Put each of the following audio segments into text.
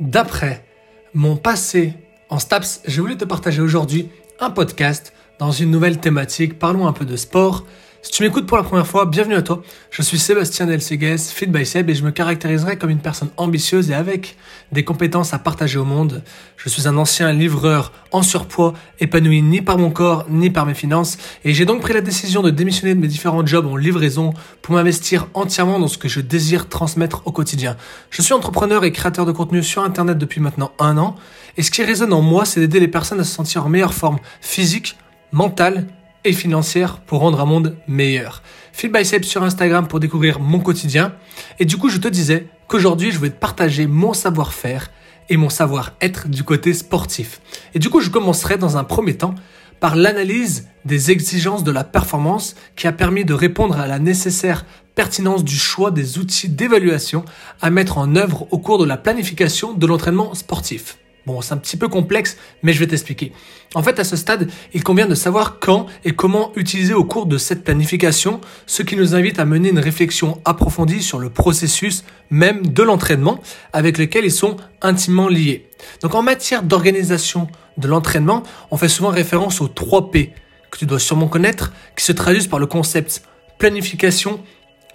D'après mon passé en STAPS, j'ai voulu te partager aujourd'hui un podcast dans une nouvelle thématique. Parlons un peu de sport. Si tu m'écoutes pour la première fois, bienvenue à toi. Je suis Sébastien Delcegues, Fit by Seb, et je me caractériserai comme une personne ambitieuse et avec des compétences à partager au monde. Je suis un ancien livreur en surpoids, épanoui ni par mon corps ni par mes finances, et j'ai donc pris la décision de démissionner de mes différents jobs en livraison pour m'investir entièrement dans ce que je désire transmettre au quotidien. Je suis entrepreneur et créateur de contenu sur Internet depuis maintenant un an, et ce qui résonne en moi, c'est d'aider les personnes à se sentir en meilleure forme physique, mentale et financière pour rendre un monde meilleur. Phil Biceps sur Instagram pour découvrir mon quotidien. Et du coup, je te disais qu'aujourd'hui, je vais te partager mon savoir-faire et mon savoir-être du côté sportif. Et du coup, je commencerai dans un premier temps par l'analyse des exigences de la performance qui a permis de répondre à la nécessaire pertinence du choix des outils d'évaluation à mettre en œuvre au cours de la planification de l'entraînement sportif. Bon, c'est un petit peu complexe, mais je vais t'expliquer. En fait, à ce stade, il convient de savoir quand et comment utiliser au cours de cette planification, ce qui nous invite à mener une réflexion approfondie sur le processus même de l'entraînement avec lequel ils sont intimement liés. Donc en matière d'organisation de l'entraînement, on fait souvent référence aux 3 P que tu dois sûrement connaître, qui se traduisent par le concept planification,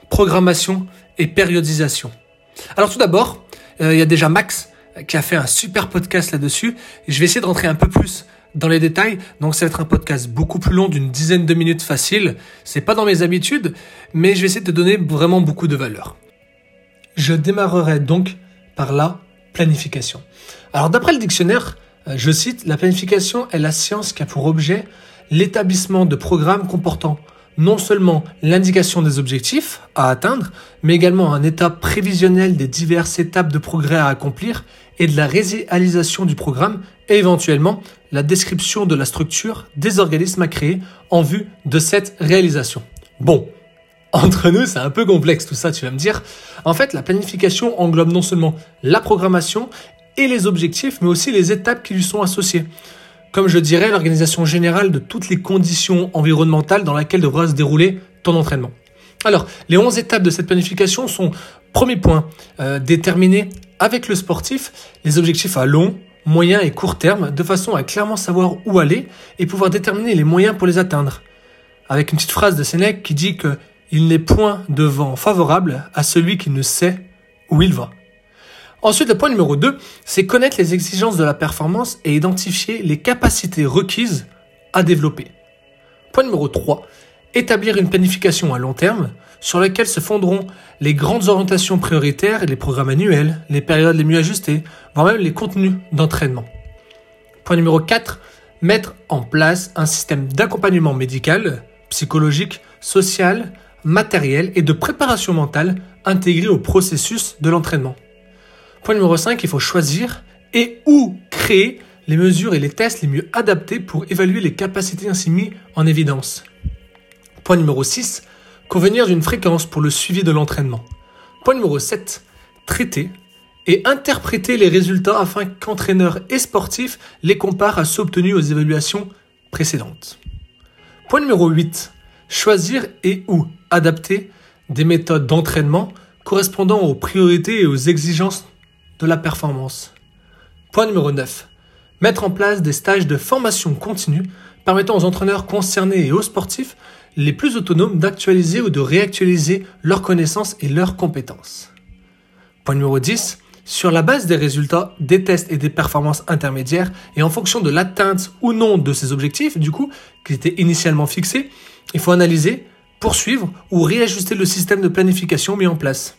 programmation et périodisation. Alors tout d'abord, euh, il y a déjà Max qui a fait un super podcast là-dessus. Je vais essayer de rentrer un peu plus dans les détails. Donc ça va être un podcast beaucoup plus long d'une dizaine de minutes facile. C'est pas dans mes habitudes, mais je vais essayer de te donner vraiment beaucoup de valeur. Je démarrerai donc par la planification. Alors d'après le dictionnaire, euh, je cite, la planification est la science qui a pour objet l'établissement de programmes comportant non seulement l'indication des objectifs à atteindre, mais également un état prévisionnel des diverses étapes de progrès à accomplir et de la réalisation du programme et éventuellement la description de la structure des organismes à créer en vue de cette réalisation. Bon, entre nous, c'est un peu complexe tout ça, tu vas me dire. En fait, la planification englobe non seulement la programmation et les objectifs, mais aussi les étapes qui lui sont associées comme je dirais, l'organisation générale de toutes les conditions environnementales dans lesquelles devra se dérouler ton entraînement. Alors, les 11 étapes de cette planification sont, premier point, euh, déterminer avec le sportif les objectifs à long, moyen et court terme, de façon à clairement savoir où aller et pouvoir déterminer les moyens pour les atteindre. Avec une petite phrase de Sénèque qui dit que il n'est point de vent favorable à celui qui ne sait où il va. Ensuite, le point numéro 2, c'est connaître les exigences de la performance et identifier les capacités requises à développer. Point numéro 3, établir une planification à long terme sur laquelle se fonderont les grandes orientations prioritaires et les programmes annuels, les périodes les mieux ajustées, voire même les contenus d'entraînement. Point numéro 4, mettre en place un système d'accompagnement médical, psychologique, social, matériel et de préparation mentale intégré au processus de l'entraînement. Point numéro 5, il faut choisir et ou créer les mesures et les tests les mieux adaptés pour évaluer les capacités ainsi mises en évidence. Point numéro 6, convenir d'une fréquence pour le suivi de l'entraînement. Point numéro 7, traiter et interpréter les résultats afin qu'entraîneurs et sportifs les comparent à ceux obtenus aux évaluations précédentes. Point numéro 8, choisir et ou adapter des méthodes d'entraînement correspondant aux priorités et aux exigences de la performance. Point numéro 9. Mettre en place des stages de formation continue permettant aux entraîneurs concernés et aux sportifs les plus autonomes d'actualiser ou de réactualiser leurs connaissances et leurs compétences. Point numéro 10. Sur la base des résultats des tests et des performances intermédiaires et en fonction de l'atteinte ou non de ces objectifs, du coup, qui étaient initialement fixés, il faut analyser, poursuivre ou réajuster le système de planification mis en place.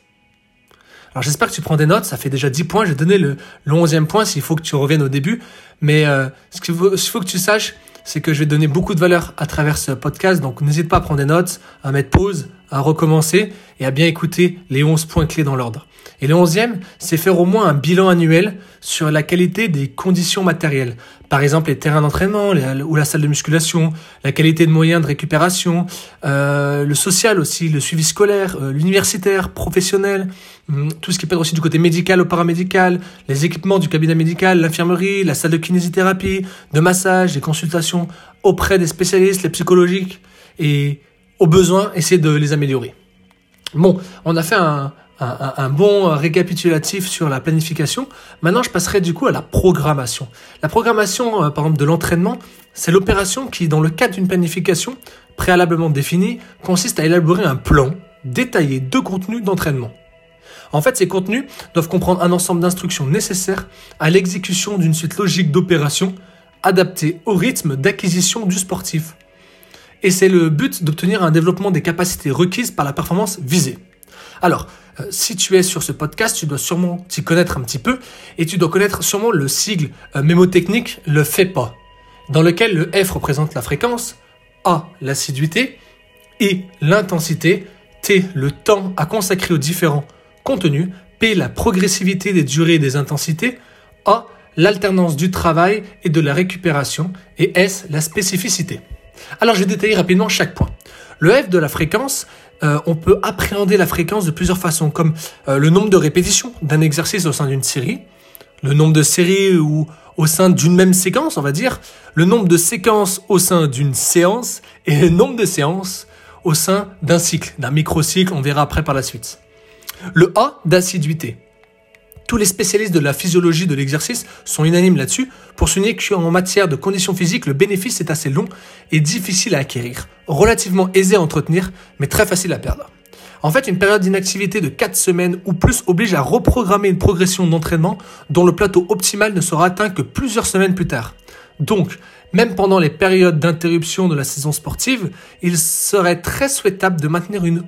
Alors j'espère que tu prends des notes, ça fait déjà 10 points, j'ai donné le, le 11e point s'il faut que tu reviennes au début. Mais euh, ce qu'il faut, faut, que tu saches, c'est que je vais donner beaucoup de valeur à travers ce podcast, donc n'hésite pas à prendre des notes, à mettre pause, à recommencer et à bien écouter les 11 points clés dans l'ordre. Et le onzième, c'est faire au moins un bilan annuel sur la qualité des conditions matérielles. Par exemple, les terrains d'entraînement ou la salle de musculation, la qualité de moyens de récupération, euh, le social aussi, le suivi scolaire, euh, l'universitaire, professionnel, hum, tout ce qui peut être aussi du côté médical ou paramédical, les équipements du cabinet médical, l'infirmerie, la salle de kinésithérapie, de massage, des consultations auprès des spécialistes, les psychologiques, et au besoin, essayer de les améliorer. Bon, on a fait un, un, bon récapitulatif sur la planification. Maintenant, je passerai du coup à la programmation. La programmation, euh, par exemple, de l'entraînement, c'est l'opération qui, dans le cadre d'une planification préalablement définie, consiste à élaborer un plan détaillé de contenu d'entraînement. En fait, ces contenus doivent comprendre un ensemble d'instructions nécessaires à l'exécution d'une suite logique d'opérations adaptées au rythme d'acquisition du sportif. Et c'est le but d'obtenir un développement des capacités requises par la performance visée. Alors, euh, si tu es sur ce podcast, tu dois sûrement t'y connaître un petit peu et tu dois connaître sûrement le sigle euh, mémotechnique, le FEPA, dans lequel le F représente la fréquence, A l'assiduité, I l'intensité, T le temps à consacrer aux différents contenus, P la progressivité des durées et des intensités, A l'alternance du travail et de la récupération et S la spécificité. Alors je vais détailler rapidement chaque point. Le F de la fréquence, euh, on peut appréhender la fréquence de plusieurs façons, comme euh, le nombre de répétitions d'un exercice au sein d'une série, le nombre de séries ou au sein d'une même séquence, on va dire, le nombre de séquences au sein d'une séance et le nombre de séances au sein d'un cycle, d'un microcycle, on verra après par la suite. Le A d'assiduité. Tous les spécialistes de la physiologie de l'exercice sont unanimes là-dessus pour souligner qu'en matière de conditions physiques, le bénéfice est assez long et difficile à acquérir, relativement aisé à entretenir, mais très facile à perdre. En fait, une période d'inactivité de 4 semaines ou plus oblige à reprogrammer une progression d'entraînement dont le plateau optimal ne sera atteint que plusieurs semaines plus tard. Donc, même pendant les périodes d'interruption de la saison sportive, il serait très souhaitable de maintenir une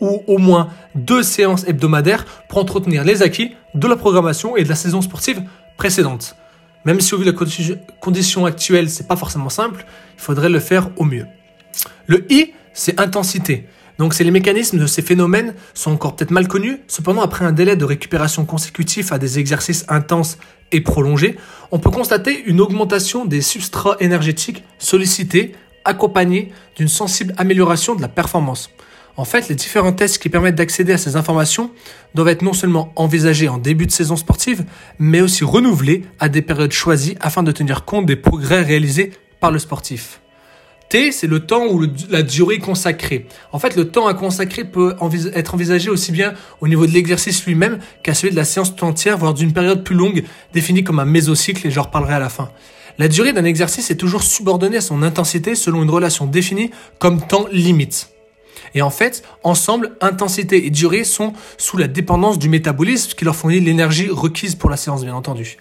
ou au moins deux séances hebdomadaires pour entretenir les acquis de la programmation et de la saison sportive précédente. Même si au vu de la condition actuelle, c'est pas forcément simple, il faudrait le faire au mieux. Le I, c'est intensité. Donc c'est les mécanismes de ces phénomènes sont encore peut-être mal connus. Cependant, après un délai de récupération consécutif à des exercices intenses et prolongés, on peut constater une augmentation des substrats énergétiques sollicités, accompagnée d'une sensible amélioration de la performance. En fait, les différents tests qui permettent d'accéder à ces informations doivent être non seulement envisagés en début de saison sportive, mais aussi renouvelés à des périodes choisies afin de tenir compte des progrès réalisés par le sportif. T, c'est le temps ou la durée consacrée. En fait, le temps à consacrer peut être envisagé aussi bien au niveau de l'exercice lui-même qu'à celui de la séance tout entière, voire d'une période plus longue, définie comme un mésocycle, et j'en reparlerai à la fin. La durée d'un exercice est toujours subordonnée à son intensité selon une relation définie comme temps limite. Et en fait, ensemble, intensité et durée sont sous la dépendance du métabolisme, qui leur fournit l'énergie requise pour la séance, bien entendu.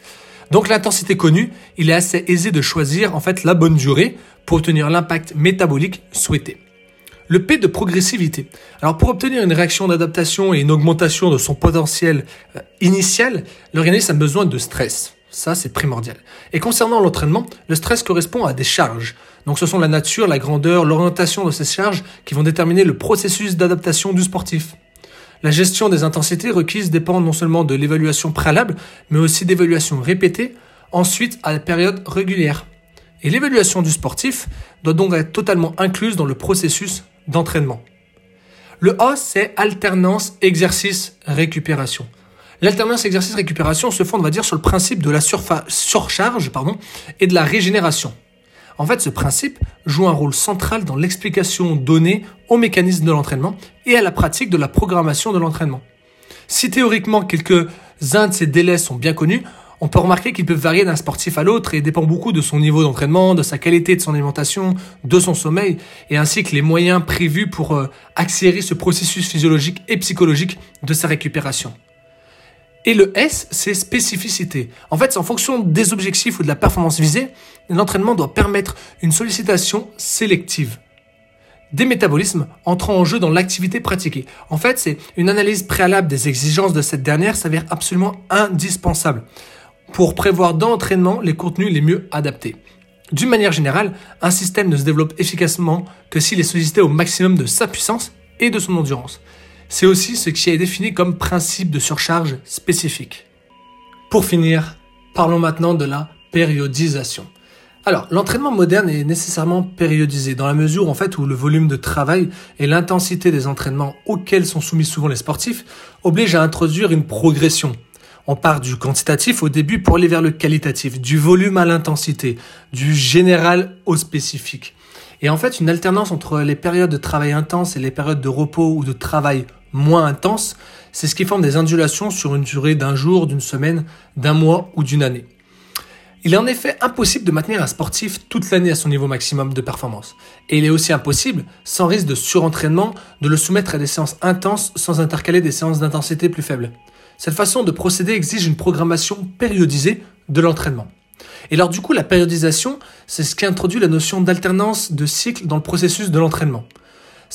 Donc l'intensité connue, il est assez aisé de choisir en fait la bonne durée pour obtenir l'impact métabolique souhaité. Le P de progressivité. Alors pour obtenir une réaction d'adaptation et une augmentation de son potentiel euh, initial, l'organisme a besoin de stress. Ça, c'est primordial. Et concernant l'entraînement, le stress correspond à des charges. Donc ce sont la nature, la grandeur, l'orientation de ces charges qui vont déterminer le processus d'adaptation du sportif. La gestion des intensités requises dépend non seulement de l'évaluation préalable, mais aussi d'évaluation répétée, ensuite à la période régulière. Et l'évaluation du sportif doit donc être totalement incluse dans le processus d'entraînement. Le A, c'est alternance exercice-récupération. L'alternance exercice-récupération se fonde, on va dire, sur le principe de la surcharge et de la régénération. En fait, ce principe joue un rôle central dans l'explication donnée au mécanisme de l'entraînement et à la pratique de la programmation de l'entraînement. Si théoriquement quelques-uns de ces délais sont bien connus, on peut remarquer qu'ils peuvent varier d'un sportif à l'autre et dépend beaucoup de son niveau d'entraînement, de sa qualité de son alimentation, de son sommeil, et ainsi que les moyens prévus pour euh, accélérer ce processus physiologique et psychologique de sa récupération. Et le S, c'est spécificité. En fait, c'est en fonction des objectifs ou de la performance visée, l'entraînement doit permettre une sollicitation sélective des métabolismes entrant en jeu dans l'activité pratiquée. En fait, c'est une analyse préalable des exigences de cette dernière s'avère absolument indispensable pour prévoir dans l'entraînement les contenus les mieux adaptés. D'une manière générale, un système ne se développe efficacement que s'il est sollicité au maximum de sa puissance et de son endurance. C'est aussi ce qui est défini comme principe de surcharge spécifique. Pour finir, parlons maintenant de la périodisation. Alors, l'entraînement moderne est nécessairement périodisé dans la mesure en fait où le volume de travail et l'intensité des entraînements auxquels sont soumis souvent les sportifs obligent à introduire une progression. On part du quantitatif au début pour aller vers le qualitatif, du volume à l'intensité, du général au spécifique. Et en fait, une alternance entre les périodes de travail intense et les périodes de repos ou de travail moins intense, c'est ce qui forme des ondulations sur une durée d'un jour, d'une semaine, d'un mois ou d'une année. Il est en effet impossible de maintenir un sportif toute l'année à son niveau maximum de performance. Et il est aussi impossible, sans risque de surentraînement, de le soumettre à des séances intenses sans intercaler des séances d'intensité plus faibles. Cette façon de procéder exige une programmation périodisée de l'entraînement. Et alors du coup, la périodisation, c'est ce qui introduit la notion d'alternance de cycle dans le processus de l'entraînement.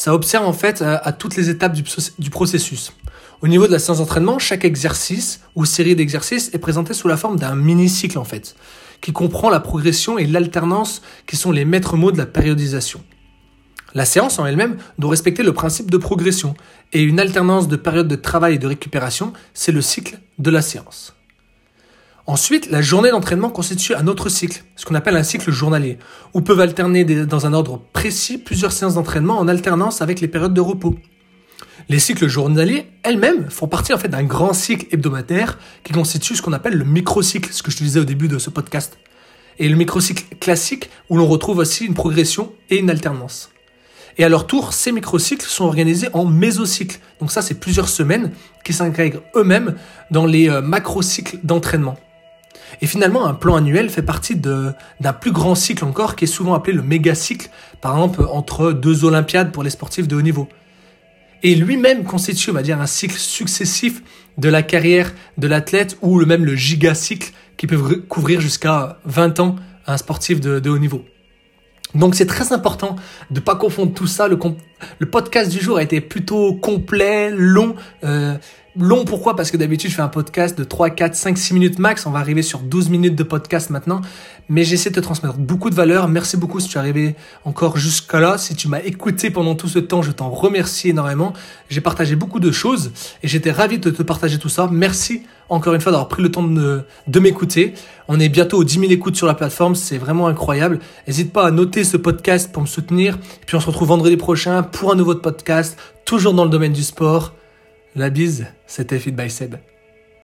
Ça observe en fait à, toutes les étapes du, processus. Au niveau de la séance d'entraînement, chaque exercice ou série d'exercices est présenté sous la forme d'un mini-cycle en fait, qui comprend la progression et l'alternance qui sont les maîtres mots de la périodisation. La séance en elle-même doit respecter le principe de progression, et une alternance de périodes de travail et de récupération, c'est le cycle de la séance. Ensuite, la journée d'entraînement constitue un autre cycle, ce qu'on appelle un cycle journalier, où peuvent alterner dans un ordre précis plusieurs séances d'entraînement en alternance avec les périodes de repos. Les cycles journaliers elles-mêmes font partie en fait d'un grand cycle hebdomadaire qui constitue ce qu'on appelle le microcycle, ce que je te disais au début de ce podcast. Et le microcycle classique où l'on retrouve aussi une progression et une alternance. Et à leur tour, ces microcycles sont organisés en mésocycles. Donc ça, c'est plusieurs semaines qui s'intègrent eux-mêmes dans les euh, macrocycles d'entraînement. Et finalement, un plan annuel fait partie d'un plus grand cycle encore qui est souvent appelé le méga-cycle, par exemple entre deux Olympiades pour les sportifs de haut niveau. Et lui-même constitue, on va dire, un cycle successif de la carrière de l'athlète ou même le gigacycle qui peut couvrir jusqu'à 20 ans un sportif de, haut niveau. Donc c'est très important de ne pas confondre tout ça. Le, le, podcast du jour a été plutôt complet, long. Euh, long pourquoi? Parce que d'habitude je fais un podcast de 3, 4, 5, 6 minutes max. On va arriver sur 12 minutes de podcast maintenant. Mais j'essaie de te transmettre beaucoup de valeur. Merci beaucoup si tu es arrivé encore jusqu'à là. Si tu m'as écouté pendant tout ce temps, je t'en remercie énormément. J'ai partagé beaucoup de choses et j'étais ravi de te partager tout ça. Merci encore une fois d'avoir pris le temps de, m'écouter. On est bientôt aux 10 000 écoutes sur la plateforme, c'est vraiment incroyable. N'hésite pas à noter ce podcast pour me soutenir. Puis on se retrouve vendredi prochain pour un nouveau podcast, toujours dans le domaine du sport. La bise, c'était Fit by Seb.